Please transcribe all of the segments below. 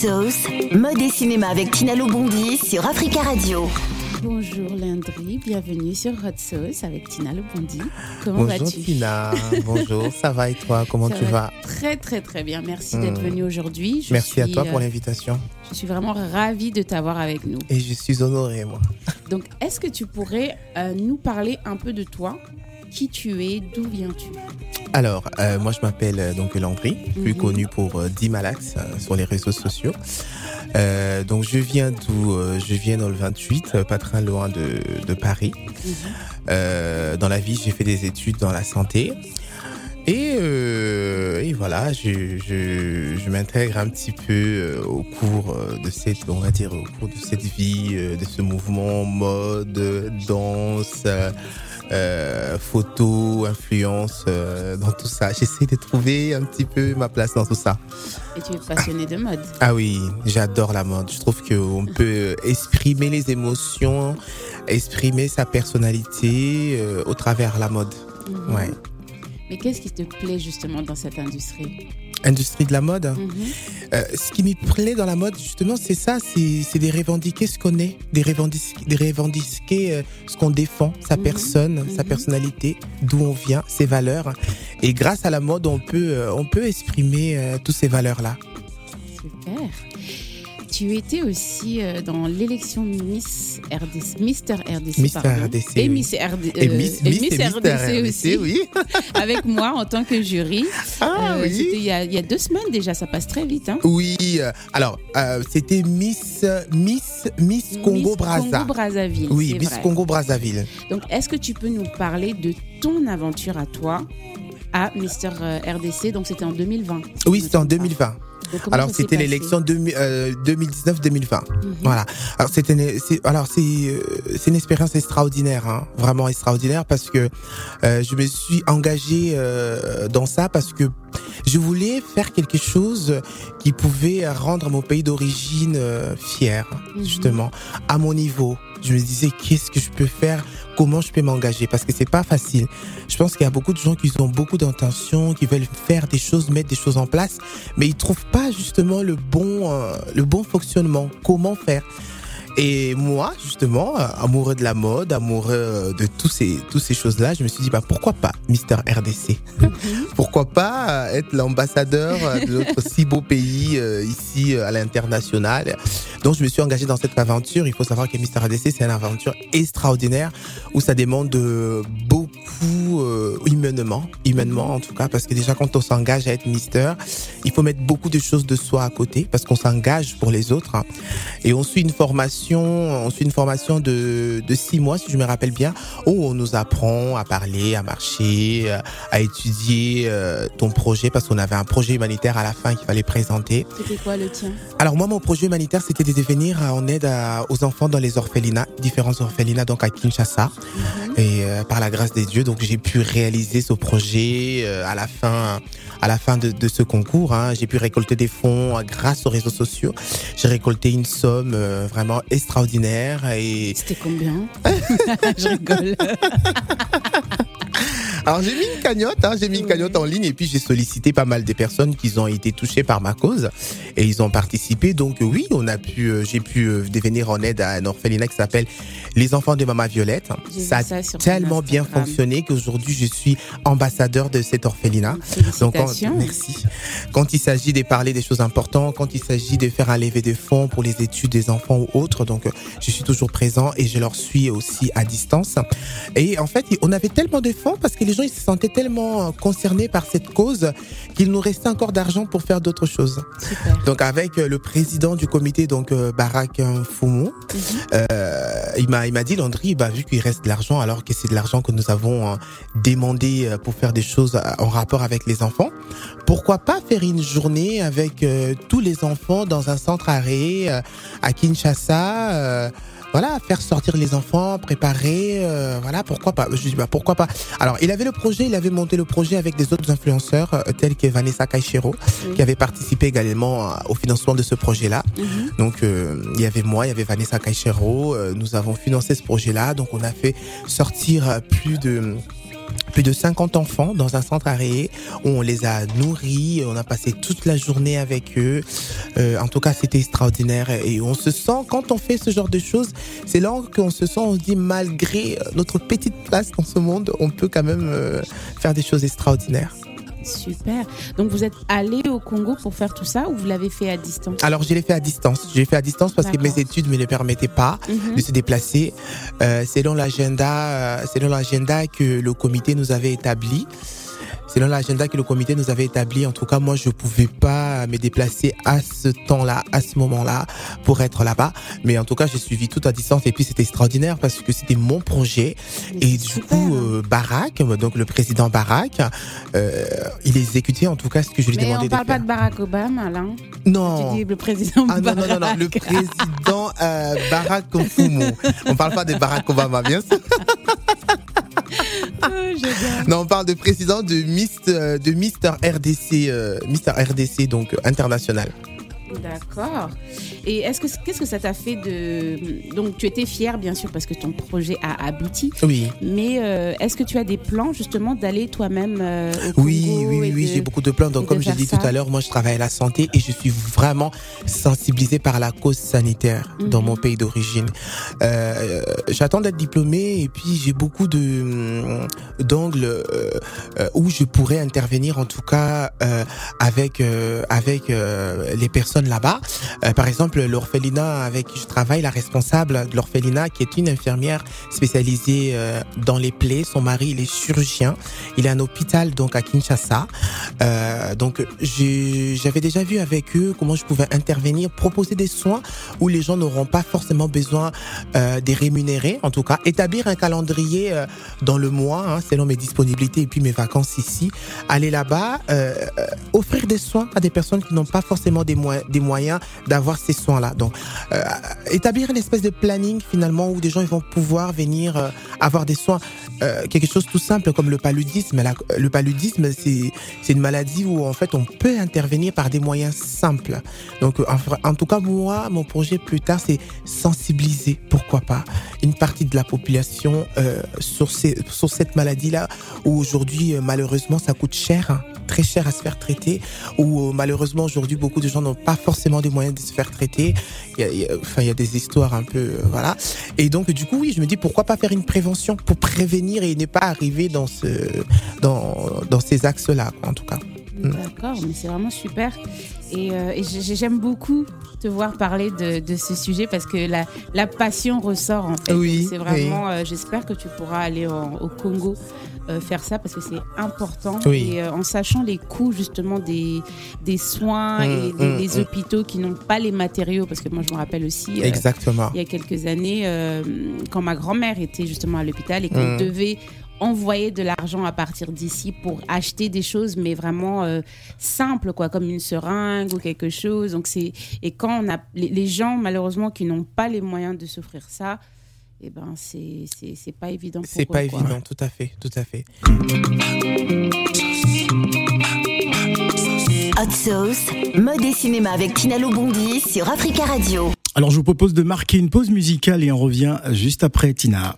Sauce, mode et cinéma avec Tina Lobondi sur Africa Radio. Bonjour Landry, bienvenue sur Hot Sauce avec Tina Lobondi. Comment vas-tu Bonjour Tina, bonjour, ça va et toi Comment Ça tu va vas Très très très bien, merci d'être Hmm. venu aujourd'hui. Merci à toi pour euh, l'invitation. Je suis vraiment ravie de t'avoir avec nous. Et je suis honoré, moi. Donc, est-ce que tu pourrais euh, nous parler un peu de toi Qui tu es D'où viens-tu? Alors, euh, moi je m'appelle euh, donc Landry, plus Mhm. connu pour euh, Dimalax euh, sur les réseaux sociaux. Donc je viens d'où Je viens dans le 28, euh, pas très loin de, de Paris. Mhm. Dans la vie, j'ai fait des études dans la santé. Et, et voilà, je, je, je m'intègre un petit peu au cours de cette, on va dire, au cours de cette vie, de ce mouvement mode, danse, euh, euh, photo, influence, euh, dans tout ça. J'essaie de trouver un petit peu ma place dans tout ça. Et tu es passionné de mode. Ah oui, j'adore la mode. Je trouve qu'on peut exprimer les émotions, exprimer sa personnalité euh, au travers la mode. Mhm. Ouais. Mais qu'est-ce qui te plaît justement dans cette industrie? Industrie de la mode. Mhm. Euh, ce qui me plaît dans la mode, justement, c'est ça, c'est de revendiquer ce qu'on est, de revendiquer, de revendiquer euh, ce qu'on défend, sa Mhm. personne, sa Mhm. personnalité, d'où on vient, ses valeurs. Et grâce à la mode, on peut, euh, on peut exprimer euh, toutes ces valeurs-là. Super. Tu étais aussi euh, dans l'élection Miss RDC, Mister RDC, Mister pardon. RDC, et oui. Miss RD, Et euh, Miss, et Miss, RDC aussi, oui. avec moi en tant que jury. Ah Euh, oui. C'était il y, a, il y a deux semaines déjà, ça passe très vite. Hein. Oui, alors euh, c'était Miss Miss Miss Congo Miss Brazza. Congo Brazzaville. oui, Miss vrai. Congo Brazzaville. Donc, est-ce que tu peux nous parler de ton aventure à toi à Mister RDC Donc, c'était en 2020. si Oui, c'était en trompe pas. 2020. Donc, Alors c'était l'élection de- euh, 2019-2020. Mhm. Voilà. Alors c'était alors c'est euh, c'est une expérience extraordinaire, hein, vraiment extraordinaire parce que euh, je me suis engagé euh, dans ça parce que je voulais faire quelque chose qui pouvait rendre mon pays d'origine euh, fier, Mhm. justement, à mon niveau. Je me disais qu'est-ce que je peux faire, comment je peux m'engager? Parce que c'est pas facile. Je pense qu'il y a beaucoup de gens qui ont beaucoup d'intentions, qui veulent faire des choses, mettre des choses en place, mais ils trouvent pas justement le bon euh, le bon fonctionnement. Comment faire? Et moi, justement, euh, amoureux de la mode, amoureux euh, de tous ces, tous ces choses-là, je me suis dit, bah, pourquoi pas Mister RDC Mhm. Pourquoi pas être l'ambassadeur de notre si beau pays ici à l'international? Donc, je me suis engagé dans cette aventure. Il faut savoir que Mister RDC, c'est une aventure extraordinaire où ça demande euh, beaucoup euh, humainement, humainement en tout cas, parce que déjà, quand on s'engage à être Mister, il faut mettre beaucoup de choses de soi à côté parce qu'on s'engage pour les autres. hein. Et on suit une formation, on suit une formation de, de six mois, si je me rappelle bien, où on nous apprend à parler, à marcher, euh, à étudier euh, ton projet, parce qu'on avait un projet humanitaire à la fin qu'il fallait présenter. C'était quoi le tien? Alors moi, mon projet humanitaire, c'était de devenir en aide à- aux enfants dans les orphelinats, différents orphelinats, donc à Kinshasa. Mhm. Et euh, par la grâce des dieux, donc j'ai pu réaliser ce projet euh, à la fin, à la fin de, de ce concours. hein. J'ai pu récolter des fonds euh, grâce aux réseaux sociaux. J'ai récolté une somme euh, vraiment extraordinaire et C'était combien? Je rigole. Alors j'ai mis une cagnotte, hein, j'ai mis une cagnotte en ligne et puis j'ai sollicité pas mal des personnes qui ont été touchées par ma cause et ils ont participé. Donc euh, oui, on a pu, euh, j'ai pu euh, devenir en aide à un orphelinat qui s'appelle Les Enfants de Mama Violette. Ça a ça tellement bien fonctionné qu'aujourd'hui je suis ambassadeur de cet orphelinat. Donc quand, merci. Quand il s'agit de parler des choses importantes, quand il s'agit de faire un lever de fonds pour les études des enfants ou autres, donc euh, je suis toujours présent et je leur suis aussi à distance. Et en fait, on avait tellement de fonds parce que les gens ils se sentaient tellement euh, concernés par cette cause qu'il nous restait encore d'argent pour faire d'autres choses. Super. Donc avec euh, le président du comité, donc euh, Barak Foumou, Mhm. euh, il m'a il m'a dit Landry, bah vu qu'il reste de l'argent alors que c'est de l'argent que nous avons euh, demandé pour faire des choses en rapport avec les enfants, pourquoi pas faire une journée avec euh, tous les enfants dans un centre arrêt euh, à Kinshasa voilà, faire sortir les enfants, préparer, euh, voilà, pourquoi pas. Je dis bah pourquoi pas. Alors, il avait le projet, il avait monté le projet avec des autres influenceurs euh, tels que Vanessa Kaishiro, Oui. qui avait participé également euh, au financement de ce projet-là. Mhm. Donc euh, il y avait moi, il y avait Vanessa Kaishero, euh, nous avons financé ce projet-là, donc on a fait sortir plus de plus de 50 enfants dans un centre aéré où on les a nourris, on a passé toute la journée avec eux. Euh, en tout cas, c'était extraordinaire et on se sent, quand on fait ce genre de choses, c'est là qu'on se sent, on se dit, malgré notre petite place dans ce monde, on peut quand même euh, faire des choses extraordinaires. Super. Donc vous êtes allé au Congo pour faire tout ça ou vous l'avez fait à distance? Alors je l'ai fait à distance. J'ai fait à distance parce que mes études me le permettaient pas mhm. de se déplacer. Euh, selon l'agenda, euh, selon l'agenda que le comité nous avait établi selon l'agenda que le comité nous avait établi, en tout cas, moi, je pouvais pas me déplacer à ce temps-là, à ce moment-là, pour être là-bas. Mais en tout cas, j'ai suivi tout à distance et puis c'était extraordinaire parce que c'était mon projet. et du coup, euh, Barack, donc le président Barack, euh, il exécutait en tout cas ce que je lui demandais de faire. On parle pas de Barack Obama, là. Hein non. Tu dis le président ah, Barack. Non, non, non, le président euh, Barack Ofumo. On parle pas de Barack Obama, bien sûr. non, on parle de président de Mister, euh, Mister RDC, euh, Mister RDC donc international. D'accord. Et est-ce que qu'est-ce que ça t'a fait de donc tu étais fier bien sûr parce que ton projet a abouti. Oui. Mais euh, est-ce que tu as des plans justement d'aller toi-même euh, au Congo Oui, oui, oui, j'ai beaucoup de plans. Donc comme j'ai dit tout à l'heure, moi je travaille à la santé et je suis vraiment sensibilisé par la cause sanitaire dans mon mhm. pays d'origine. Euh, J'attends d'être diplômé et puis j'ai beaucoup de d'angles où je pourrais intervenir en tout cas avec avec les personnes là-bas. Euh, par exemple, l'orphelinat avec qui je travaille, la responsable de l'orphelinat, qui est une infirmière spécialisée euh, dans les plaies. Son mari, il est chirurgien. Il est un hôpital donc à Kinshasa. Euh, donc j'avais déjà vu avec eux comment je pouvais intervenir, proposer des soins où les gens n'auront pas forcément besoin des rémunérés. En tout cas, établir un calendrier dans le mois, hein, selon mes disponibilités et puis mes vacances ici. Aller là-bas, offrir des soins à des personnes qui n'ont pas forcément des moyens moyens d'avoir ces soins-là. Donc, euh, établir une espèce de planning finalement où des gens vont pouvoir venir euh, avoir des soins. Euh, quelque chose tout simple comme le paludisme. le paludisme, c'est une maladie où en fait on peut intervenir par des moyens simples. Donc, en, tout cas moi, mon projet plus tard, c'est sensibiliser, pourquoi pas, une partie de la population sur ces, sur cette maladie-là où aujourd'hui malheureusement ça coûte cher. Hein très cher à se faire traiter, ou euh, malheureusement aujourd'hui beaucoup de gens n'ont pas forcément des moyens de se faire traiter. Il y a, enfin, il y a des histoires un peu, euh, voilà. Et donc du coup, oui, je me dis pourquoi pas faire une prévention pour prévenir et ne pas arriver dans ce, dans, dans ces axes-là, en tout cas. Mm. D'accord, mais c'est vraiment super. Et, euh, j'aime beaucoup te voir parler de, de, ce sujet parce que la, la passion ressort en fait. Oui. C'est vraiment. J'espère que tu pourras aller au Congo euh, faire ça parce que c'est important. Et euh, en sachant les coûts justement des, des soins mmh, et des, mmh, mmh. hôpitaux qui n'ont pas les matériaux, parce que moi je me rappelle aussi, euh, Exactement. il y a quelques années, quand ma grand-mère était justement à l'hôpital et qu'on devait envoyer de l'argent à partir d'ici pour acheter des choses, mais vraiment simples, quoi, comme une seringue ou quelque chose. Donc c'est et quand on a les gens malheureusement qui n'ont pas les moyens de s'offrir ça, eh ben c'est c'est pas évident c'est pas évident tout à fait tout à fait. Hot Sauce mode et cinéma avec Tina Lobondi sur Africa Radio. Alors je vous propose de marquer une pause musicale et on revient juste après Tina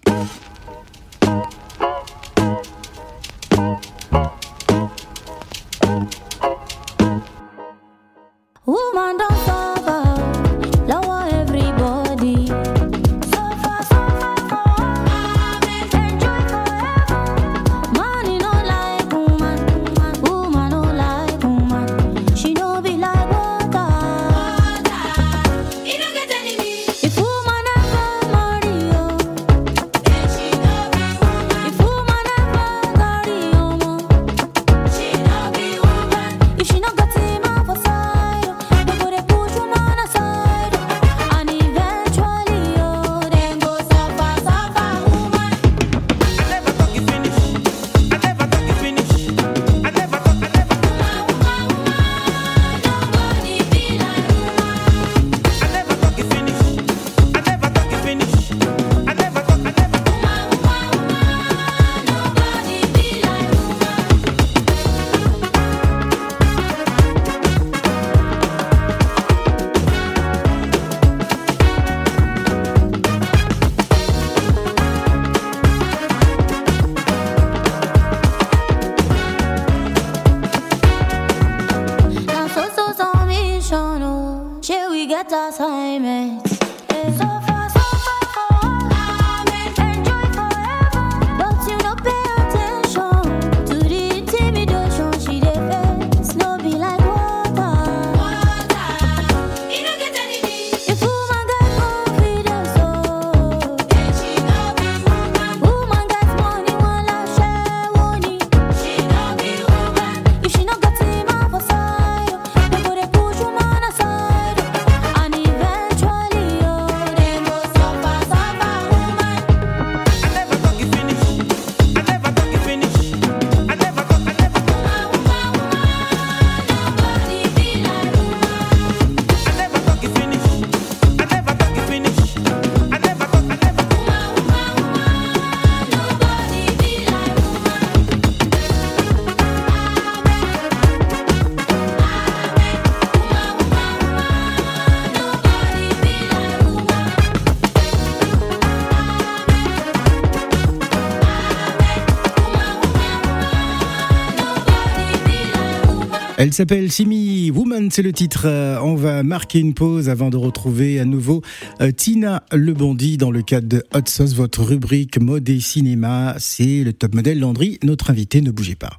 Elle s'appelle Simi Woman, c'est le titre. Euh, On va marquer une pause avant de retrouver à nouveau euh, Tina Lebondi dans le cadre de Hot Sauce, votre rubrique mode et cinéma. C'est le top modèle Landry, notre invité, ne bougez pas.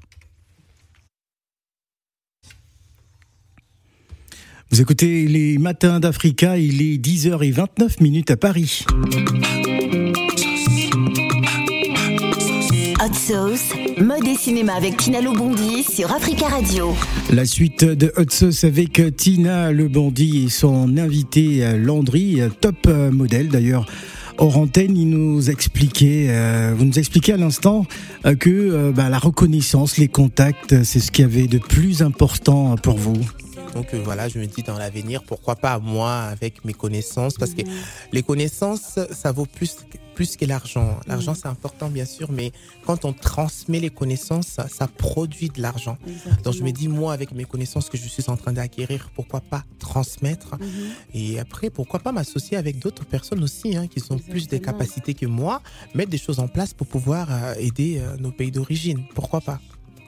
Vous écoutez les matins d'Africa, il est 10h29 minutes à Paris. Sauce, mode et cinéma avec Tina Lobondi sur Africa Radio. La suite de Hot Sauce avec Tina Lebondi et son invité euh, Landry, euh, top euh, modèle d'ailleurs. Hors antenne, il nous expliquait, euh, vous nous expliquez à l'instant euh, que euh, bah, la reconnaissance, les contacts, c'est ce qui avait de plus important pour vous. Donc euh, voilà, je me dis dans l'avenir, pourquoi pas moi avec mes connaissances, parce que les connaissances, ça vaut plus plus que l'argent. L'argent c'est important bien sûr, mais quand on transmet les connaissances, ça, ça produit de l'argent. Donc je me dis moi avec mes connaissances que je suis en train d'acquérir, pourquoi pas transmettre Mhm. et après pourquoi pas m'associer avec d'autres personnes aussi hein, qui ont plus des capacités que moi, mettre des choses en place pour pouvoir euh, aider euh, nos pays d'origine. Pourquoi pas?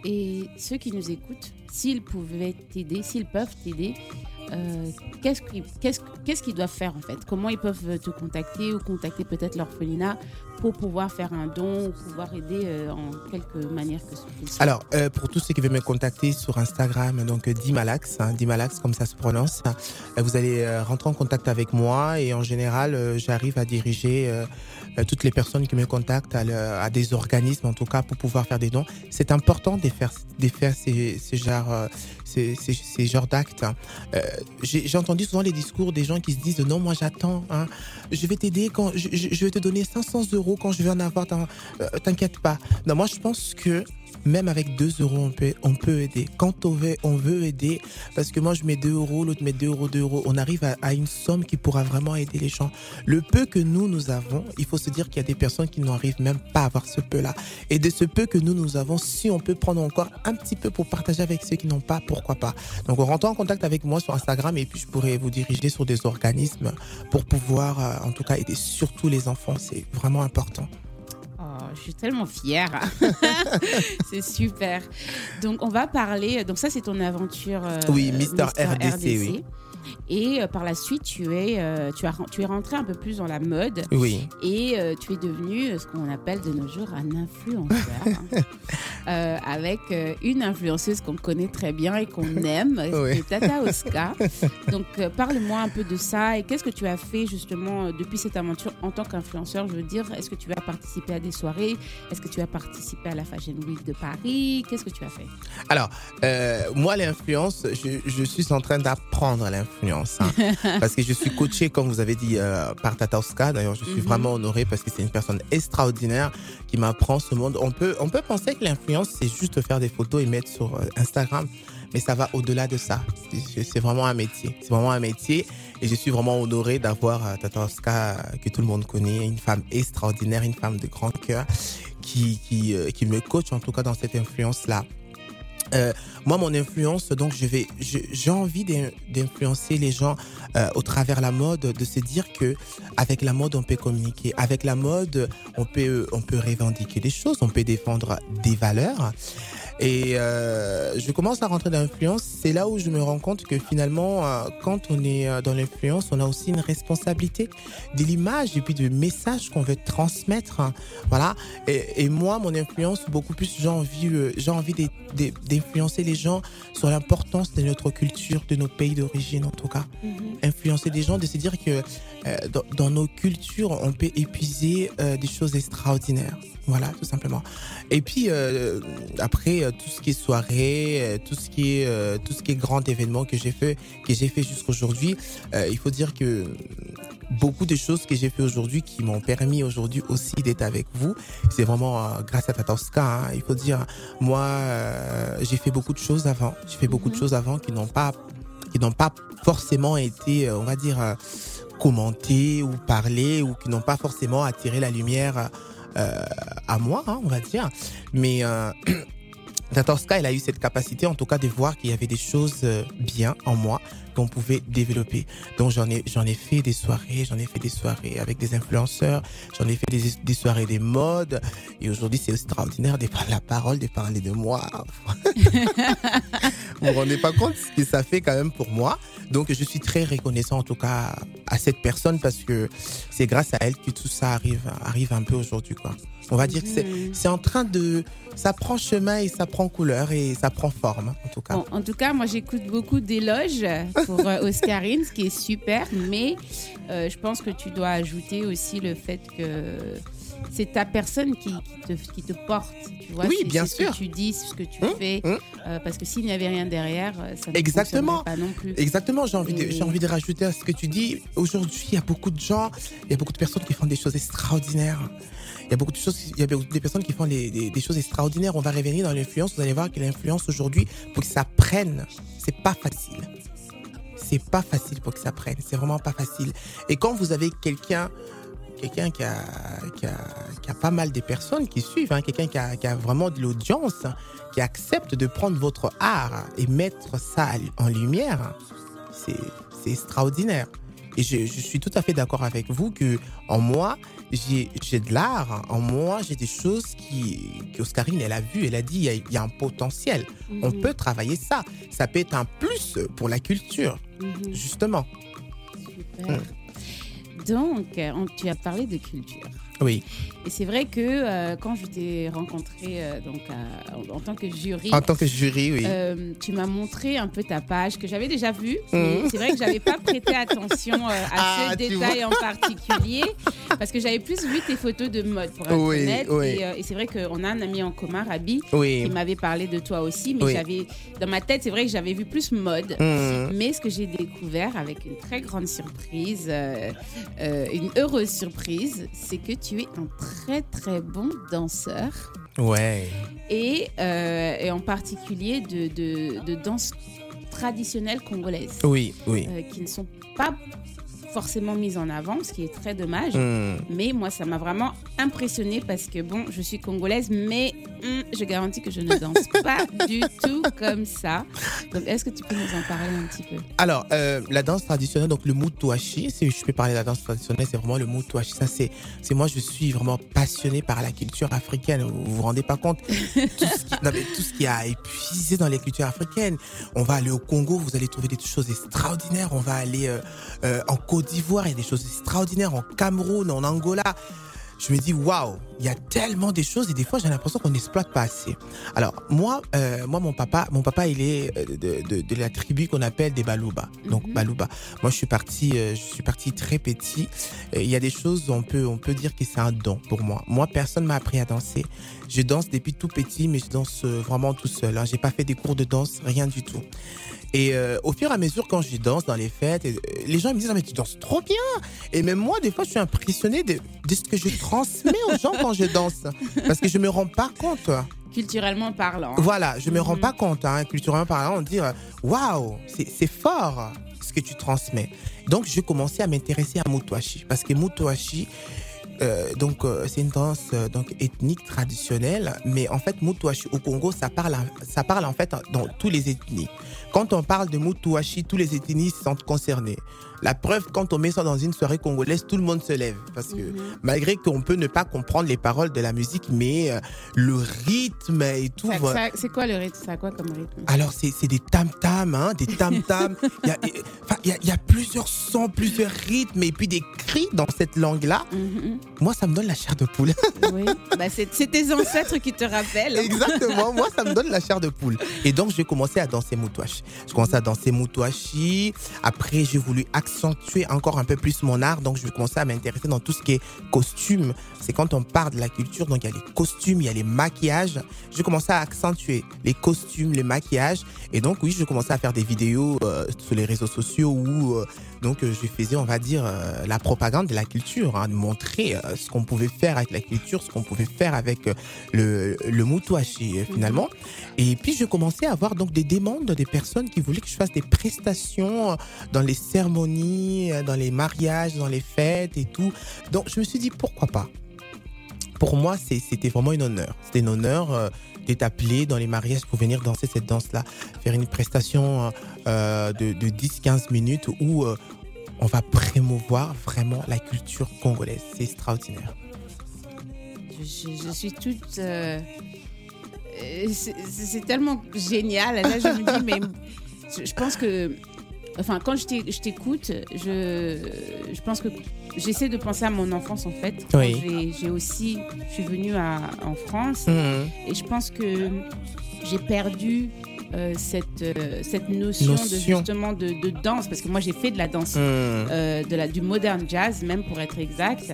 Et ceux qui nous écoutent, s'ils pouvaient t'aider, s'ils peuvent t'aider, euh, qu'est-ce qu'ils doivent faire en fait? Comment ils peuvent te contacter ou contacter peut-être l'orphelinat pour pouvoir faire un don ou pouvoir aider euh, en quelque manière que ce soit? Alors, euh, pour tous ceux qui veulent me contacter sur Instagram, donc euh, Dimalax, hein, Dimalax comme ça se prononce, euh, vous allez euh, rentrer en contact avec moi et en général, euh, j'arrive à diriger euh, euh, toutes les personnes qui me contactent à, des organismes, en tout cas, pour pouvoir faire des dons. C'est important de faire, de faire ces, ces genres, euh, ces, ces, genres d'actes. hein. Euh, J'ai entendu souvent les discours des gens qui se disent non, moi j'attends, hein, je vais t'aider quand je, vais te donner 500 euros quand je vais en avoir, euh, t'inquiète pas. Non, moi je pense que même avec 2 euros, on peut, on peut aider. Quand on veut, on veut aider, parce que moi je mets 2 euros, l'autre met 2 euros, 2 euros, on arrive à, à une somme qui pourra vraiment aider les gens. Le peu que nous, nous avons, il faut se dire qu'il y a des personnes qui n'arrivent même pas à avoir ce peu-là. Et de ce peu que nous, nous avons, si on peut prendre encore un petit peu pour partager avec ceux qui n'ont pas, pourquoi pas. Donc on rentre en contact avec moi sur Instagram et puis je pourrais vous diriger sur des organismes pour pouvoir, euh, en tout cas, aider surtout les enfants. C'est vraiment important. Oh, je suis tellement fière. c'est super. Donc, on va parler. Donc, ça, c'est ton aventure. euh, Oui, Mister RDC, oui. Et euh, par la suite, tu es, euh, tu, as, tu es rentré un peu plus dans la mode Oui. et euh, tu es devenu euh, ce qu'on appelle de nos jours un influenceur. hein. Avec une influenceuse qu'on connaît très bien et qu'on aime, Oui. c'est Tata Oscar. Donc, parle-moi un peu de ça et qu'est-ce que tu as fait justement depuis cette aventure en tant qu'influenceur? Je veux dire, est-ce que tu as participé à des soirées? Est-ce que tu as participé à la Fashion Week de Paris? Qu'est-ce que tu as fait? Alors, moi, l'influence, je, je suis en train d'apprendre l'influence. Hein. parce que je suis coaché, comme vous avez dit, euh, par Tata Oscar. D'ailleurs, je suis Mhm. vraiment honoré parce que c'est une personne extraordinaire qui m'apprend ce monde. On peut, on peut penser que l'influence, c'est juste faire des photos et mettre sur euh, Instagram. Mais ça va au-delà de ça. C'est- vraiment un métier. C'est vraiment un métier. Et je suis vraiment honoré d'avoir euh, Tata Oscar, euh, que tout le monde connaît, une femme extraordinaire, une femme de grand cœur, qui, qui, qui me coach en tout cas dans cette influence-là. Euh, moi, mon influence, donc, je vais, j'ai envie d'in- d'influencer les gens euh, au travers la mode, de se dire que avec la mode, on peut communiquer. Avec la mode, on peut, on peut revendiquer des choses, on peut défendre des valeurs. Et euh, je commence à rentrer dans l'influence. C'est là où je me rends compte que finalement, euh, quand on est euh, dans l'influence, on a aussi une responsabilité de l'image et puis du message qu'on veut transmettre. hein. Voilà. Et, et moi, mon influence, beaucoup plus, j'ai envie, euh, j'ai envie d'influencer les gens sur l'importance de notre culture, de nos pays d'origine en tout cas. Influencer des gens, de se dire que euh, dans, dans nos cultures, on peut épuiser euh, des choses extraordinaires. Voilà, tout simplement. Et puis euh, après euh, tout ce qui est soirée, euh, tout ce qui est euh, tout ce qui est grand événement que j'ai fait, que j'ai fait jusqu'aujourd'hui, euh, il faut dire que beaucoup de choses que j'ai fait aujourd'hui qui m'ont permis aujourd'hui aussi d'être avec vous, c'est vraiment euh, grâce à Tatanska. Hein. Il faut dire, moi, euh, j'ai fait beaucoup de choses avant. J'ai fait beaucoup de choses avant qui n'ont pas qui n'ont pas forcément été, on va dire, commentées ou parlées ou qui n'ont pas forcément attiré la lumière à moi, hein, on va dire. Mais euh, Tatanska, elle a eu cette capacité, en tout cas, de voir qu'il y avait des choses euh, bien en moi qu'on pouvait développer. Donc j'en ai j'en ai fait des soirées, j'en ai fait des soirées avec des influenceurs, j'en ai fait des, des soirées des modes et aujourd'hui c'est extraordinaire de prendre la parole, de parler de moi. vous vous rendez pas compte ce que ça fait quand même pour moi. Donc je suis très reconnaissant en tout cas à cette personne parce que c'est grâce à elle que tout ça arrive arrive un peu aujourd'hui quoi. On va dire que c'est Mhm. en train de ça prend chemin et ça prend couleur et ça prend forme en tout cas. Bon, en tout cas, moi, j'écoute beaucoup d'éloges pour euh, Oscarine, ce qui est super, mais euh, je pense que tu dois ajouter aussi le fait que c'est ta personne qui, qui te, qui te porte. Tu vois, Oui, bien sûr. Ce que tu dis, ce que tu fais, hum. euh, parce que s'il n'y avait rien derrière, ça ne Exactement. pas non plus. Exactement, j'ai envie, de, Et- j'ai envie de rajouter à ce que tu dis. Aujourd'hui, il y a beaucoup de gens, il y a beaucoup de personnes qui font des choses extraordinaires. Il y a beaucoup de choses, il y a beaucoup de personnes qui font des, des- des choses extraordinaires. On va revenir dans l'influence. Vous allez voir que l'influence aujourd'hui, pour que ça prenne, c'est pas facile. C'est pas facile pour que ça prenne. C'est vraiment pas facile. Et quand vous avez quelqu'un, quelqu'un qui a, qui a, pas mal de personnes qui suivent, hein, quelqu'un qui a, qui a vraiment de l'audience, qui accepte de prendre votre art et mettre ça en lumière, c'est extraordinaire. Et je, je suis tout à fait d'accord avec vous que en moi, j'ai de l'art, en moi, j'ai des choses qui, Oscarine, elle a vu, elle a dit, il y a, il y a un potentiel. On Mhm, peut travailler ça. Ça peut être un plus pour la culture, mhm, justement. super. Donc, euh, on- tu as parlé de culture. Oui. Et c'est vrai que euh, quand je t'ai rencontré euh, donc, à- en, en tant que jury, En tant que jury, oui. Euh, tu m'as montré un peu ta page que j'avais déjà vue. Mais C'est vrai que j'avais pas prêté attention euh, à Ah, ce détail en particulier parce que j'avais plus vu tes photos de mode pour être Oui, honnête. oui. Et, euh, et c'est vrai qu'on a un ami en commun, Rabi, qui m'avait parlé de toi aussi, mais j'avais dans ma tête, c'est vrai que j'avais vu plus mode. Mhm. Mais ce que j'ai découvert avec une très grande surprise, euh, euh, une heureuse surprise, c'est que tu es un très très bon danseur Ouais. et, euh, et en particulier de, de, de danse traditionnelle congolaise, Oui, oui. euh, qui ne sont pas forcément mises en avant, ce qui est très dommage. Mhm. Mais moi, ça m'a vraiment impressionnée parce que, bon, je suis congolaise, mais hum, je garantis que je ne danse pas du tout comme ça. Donc, est-ce que tu peux nous en parler un petit peu? Alors, euh, la danse traditionnelle, donc le mutuashi, si je peux parler de la danse traditionnelle, c'est vraiment le mutuashi. Ça, c'est, c'est moi, je suis vraiment passionné par la culture africaine. Vous vous rendez pas compte? Tout ce qui, non, mais tout ce qui a épuisé dans les cultures africaines. On va aller au Congo, vous allez trouver des choses extraordinaires. On va aller euh, euh, en Côte d'Ivoire, il y a des choses extraordinaires. En Cameroun, en Angola. Je me dis, waouh, il y a tellement de choses et des fois j'ai l'impression qu'on n'exploite pas assez. Alors moi, euh, moi mon papa, mon papa il est euh, de, de, de la tribu qu'on appelle des Balouba. Donc Mhm. Balouba. Moi je suis parti, euh, je suis parti très petit. Et Il y a des choses on peut on peut dire que c'est un don pour moi. Moi personne m'a appris à danser. Je danse depuis tout petit, mais je danse vraiment tout seul. Hein. J'ai pas fait des cours de danse, rien du tout. Et euh, au fur et à mesure, quand je danse dans les fêtes, et, euh, les gens ils me disent ah, mais tu danses trop bien. Et même moi, des fois, je suis impressionné de, de ce que je transmets aux gens quand je danse, parce que je me rends pas compte. Culturellement parlant. Voilà, je me rends Mhm. pas compte. Hein, culturellement parlant, on dit euh, waouh, c'est fort ce que tu transmets. Donc, je commençais à m'intéresser à Mutuashi, parce que Mutuashi, euh, donc euh, c'est une danse euh, donc ethnique traditionnelle, mais en fait Mutuashi au Congo, ça parle, ça parle en fait dans tous les ethnies. Quand on parle de Mutuashi, tous les ethnies sont concernées. La preuve, quand on met ça dans une soirée congolaise, tout le monde se lève. Parce que Mhm. malgré qu'on peut ne pas comprendre les paroles de la musique, mais euh, le rythme et tout. C'est quoi le rythme? Ça a quoi comme rythme? Alors, c'est des tam-tams, hein, des tam-tams. Il y a, y, y plusieurs sons, plusieurs rythmes et puis des cris dans cette langue-là. Mhm. Moi, ça me donne la chair de poule. Oui, bah, c'est c'est tes ancêtres qui te rappellent. Exactement, moi ça me donne la chair de poule. Et donc j'ai commencé à danser moutouache. Je commençais à danser moutouachi. Après j'ai voulu accentuer encore un peu plus mon art. Donc je commençais à m'intéresser dans tout ce qui est costume. C'est quand on parle de la culture, donc il y a les costumes, il y a les maquillages. J'ai commencé à accentuer les costumes, les maquillages. Et donc oui, je commençais à faire des vidéos euh, sur les réseaux sociaux où donc euh, je faisais, on va dire, euh, la propagande de la culture, hein, de montrer euh, ce qu'on pouvait faire avec la culture, ce qu'on pouvait faire avec le, le mutuashi finalement. Et puis je commençais à avoir donc des demandes des personnes qui voulaient que je fasse des prestations dans les cérémonies, dans les mariages, dans les fêtes et tout. Donc je me suis dit pourquoi pas? Pour moi, c'était vraiment un honneur. C'était un honneur euh, d'être appelé dans les mariages pour venir danser cette danse-là, faire une prestation euh, de, de 10-15 minutes où euh, on va promouvoir vraiment la culture congolaise. C'est extraordinaire. Je, suis toute. euh, euh, c'est tellement génial. Là, je me dis, mais je pense que. Enfin, quand je t'é- je t'écoute, je, je pense que j'essaie de penser à mon enfance en fait. Oui. j'ai- aussi. Je suis venue à- en France Mhm. et je pense que j'ai perdu. euh, cette, euh, cette notion, de justement de, de danse parce que moi j'ai fait de la danse Mhm. euh, de la, du modern jazz, même pour être exact.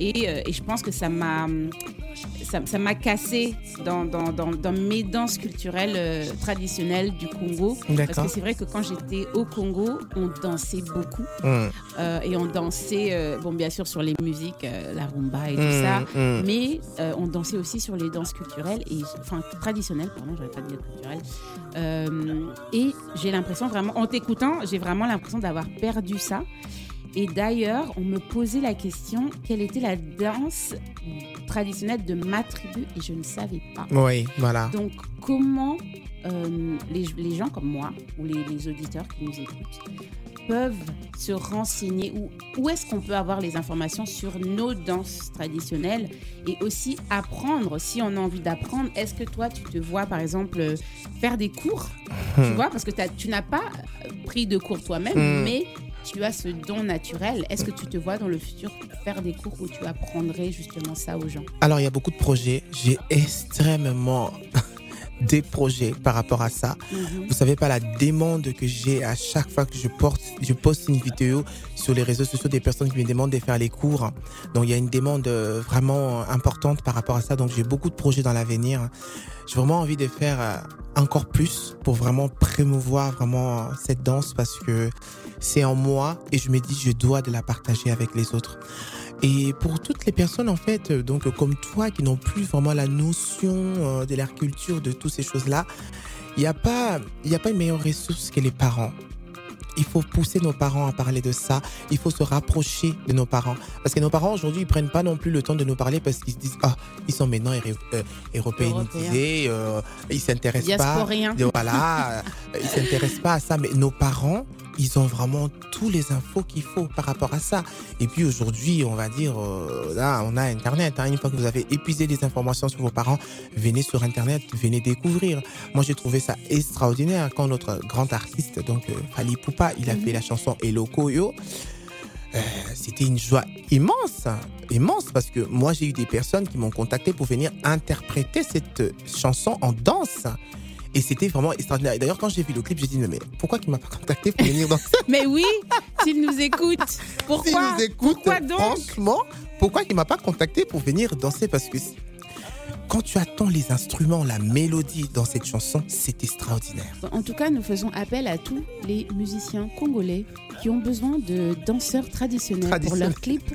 Et, euh, et je pense que ça m'a ça, ça m'a cassé dans, dans, dans, dans mes danses culturelles euh, traditionnelles du Congo. Parce que c'est vrai que quand j'étais au Congo, on dansait beaucoup. Mhm. Euh, et on dansait, euh, bon, bien sûr, sur les musiques, la rumba et tout Mhm. ça. Mhm. Mais on dansait aussi sur les danses culturelles, et, enfin traditionnelles, pardon, j'aurais pas dit culturelles. Et j'ai l'impression vraiment, en t'écoutant, j'ai vraiment l'impression d'avoir perdu ça. Et d'ailleurs, on me posait la question quelle était la danse traditionnelle de ma tribu, et je ne savais pas. Oui, voilà. Donc, comment euh, les, les gens comme moi, ou les, les auditeurs qui nous écoutent, peuvent se renseigner ou où est-ce qu'on peut avoir les informations sur nos danses traditionnelles et aussi apprendre si on a envie d'apprendre. Est-ce que toi, tu te vois par exemple euh, faire des cours? Tu vois, parce que tu n'as pas pris de cours toi-même, Hmm. mais tu as ce don naturel. Est-ce que tu te vois dans le futur faire des cours où tu apprendrais justement ça aux gens? Alors, il y a beaucoup de projets. J'ai extrêmement des projets par rapport à ça. Mhm. Vous savez pas la demande que j'ai à chaque fois que je porte, je poste une vidéo sur les réseaux sociaux des personnes qui me demandent de faire les cours. Donc il y a une demande euh, vraiment importante par rapport à ça. Donc j'ai beaucoup de projets dans l'avenir. J'ai vraiment envie de faire euh, encore plus pour vraiment promouvoir vraiment cette danse parce que c'est en moi et je me dis je dois de la partager avec les autres. Et pour toutes les personnes en fait, euh, donc comme toi qui n'ont plus vraiment la notion euh, de leur culture, de toutes ces choses-là, il n'y a pas, y a pas une meilleure ressource que les parents. Il faut pousser nos parents à parler de ça. Il faut se rapprocher de nos parents. Parce que nos parents, aujourd'hui, ils prennent pas non plus le temps de nous parler parce qu'ils se disent, ah, ils sont maintenant euh, européanisés, euh, ils s'intéressent pas. Voilà, ils s'intéressent pas à ça. Mais nos parents, ils ont vraiment tous les infos qu'il faut par rapport à ça. Et puis aujourd'hui, on va dire, euh, là, on a Internet. hein. Une fois que vous avez épuisé les informations sur vos parents, venez sur Internet, venez découvrir. Moi, j'ai trouvé ça extraordinaire quand notre grand artiste, donc euh, Fali Poupa, il a fait la chanson Eloko Yo. Euh, C'était une joie immense, immense, parce que moi, j'ai eu des personnes qui m'ont contacté pour venir interpréter cette chanson en danse. Et c'était vraiment extraordinaire. Et D'ailleurs, quand j'ai vu le clip, j'ai dit, mais pourquoi il m'a pas contacté pour venir danser Mais oui, s'ils nous écoutent, pourquoi? S'il nous écoute, Pourquoi donc? franchement, pourquoi il m'a pas contacté pour venir danser? Parce que quand tu attends les instruments, la mélodie dans cette chanson, c'est extraordinaire. En tout cas, nous faisons appel à tous les musiciens congolais qui ont besoin de danseurs traditionnels pour leurs clips.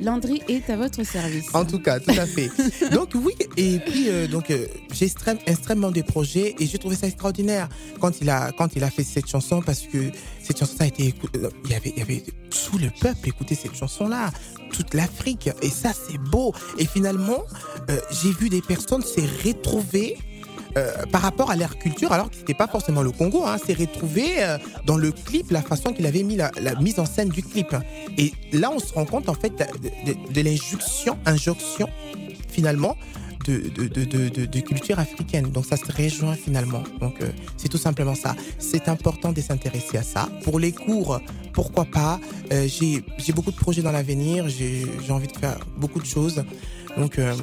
Landry est à votre service. En tout cas, tout à fait. donc oui, et puis euh, donc euh, j'ai extrême- extrêmement des projets et j'ai trouvé ça extraordinaire quand il a quand il a fait cette chanson parce que cette chanson ça a été euh, il y avait il y avait tout le peuple écouter cette chanson là, toute l'Afrique et ça c'est beau et finalement euh, j'ai vu des personnes se retrouver euh, par rapport à leur culture, alors que c'était pas forcément le Congo, hein, s'est retrouvé euh, dans le clip, la façon qu'il avait mis la, la mise en scène du clip. Et là, on se rend compte en fait de, de- de l'injonction, injonction finalement de, de, culture africaine. Donc ça se rejoint finalement. Donc euh, c'est tout simplement ça. C'est important de s'intéresser à ça. Pour les cours, pourquoi pas. Euh, j'ai beaucoup de projets dans l'avenir. J'ai envie de faire beaucoup de choses. Donc euh,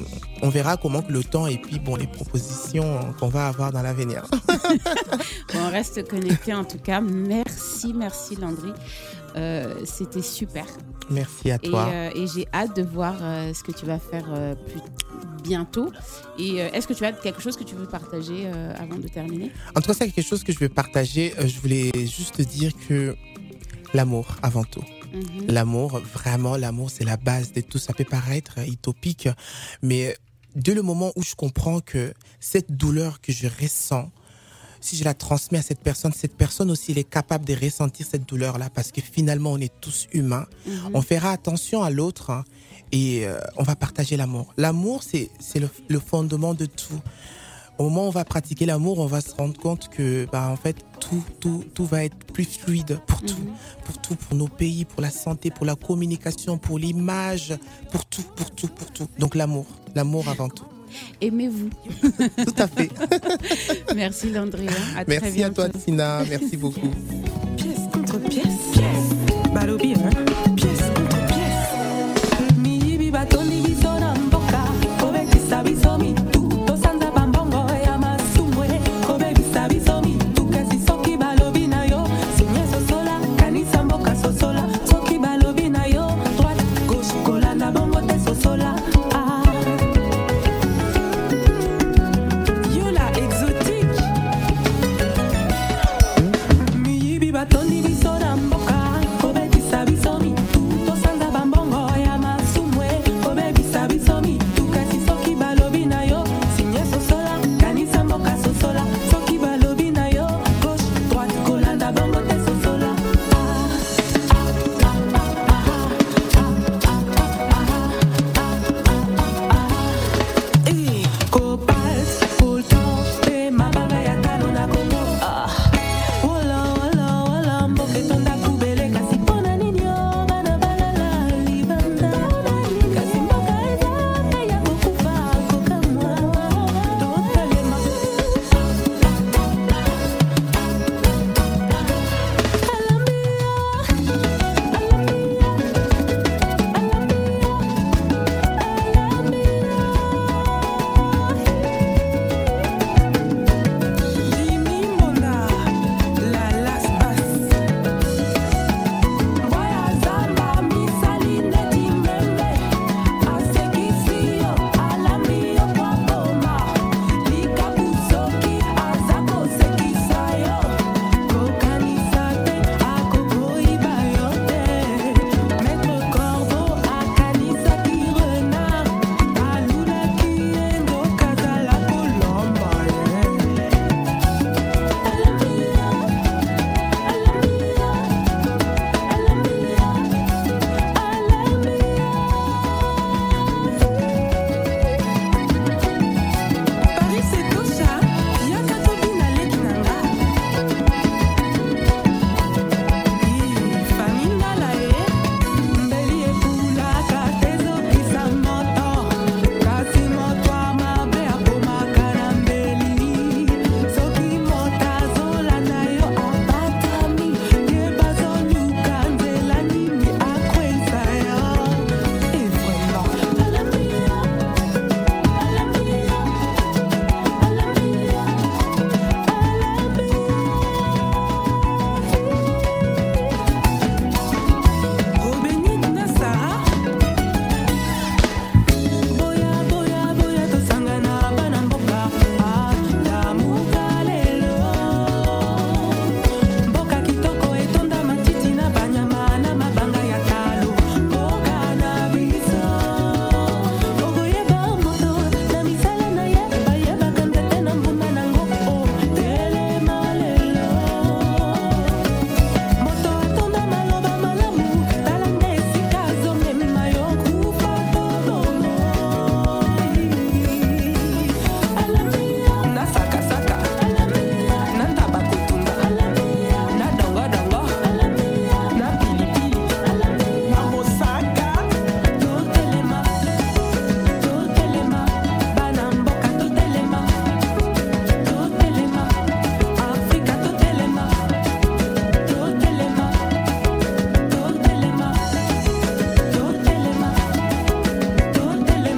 on verra comment que le temps et puis bon les propositions qu'on va avoir dans l'avenir. Bon, on reste connecté en tout cas. Merci, merci Landry. Euh, C'était super. Merci à Et, toi. euh, et j'ai hâte de voir ce que tu vas faire plus bientôt. Et est-ce que tu as quelque chose que tu veux partager avant de terminer? En tout cas, c'est quelque chose que je vais partager. Je voulais juste dire que l'amour avant tout. Mhm. L'amour, vraiment, l'amour, c'est la base de tout. Ça peut paraître utopique, mais dès le moment où je comprends que cette douleur que je ressens, si je la transmets à cette personne, cette personne aussi, elle est capable de ressentir cette douleur-là, parce que finalement, on est tous humains. Mhm. On fera attention à l'autre hein, et euh, on va partager l'amour. L'amour, c'est c'est le, le fondement de tout. Au moment où on va pratiquer l'amour, on va se rendre compte que, bah, en fait, tout, tout, tout va être plus fluide pour tout, Mhm. pour tout, pour nos pays, pour la santé, pour la communication, pour l'image, pour tout, pour tout, pour tout. Donc l'amour, l'amour avant tout. Aimez-vous. Tout à fait. Merci Landry. hein. À très Merci à toi. Tina. Merci beaucoup. Pièce contre pièce. Pièce. Hein.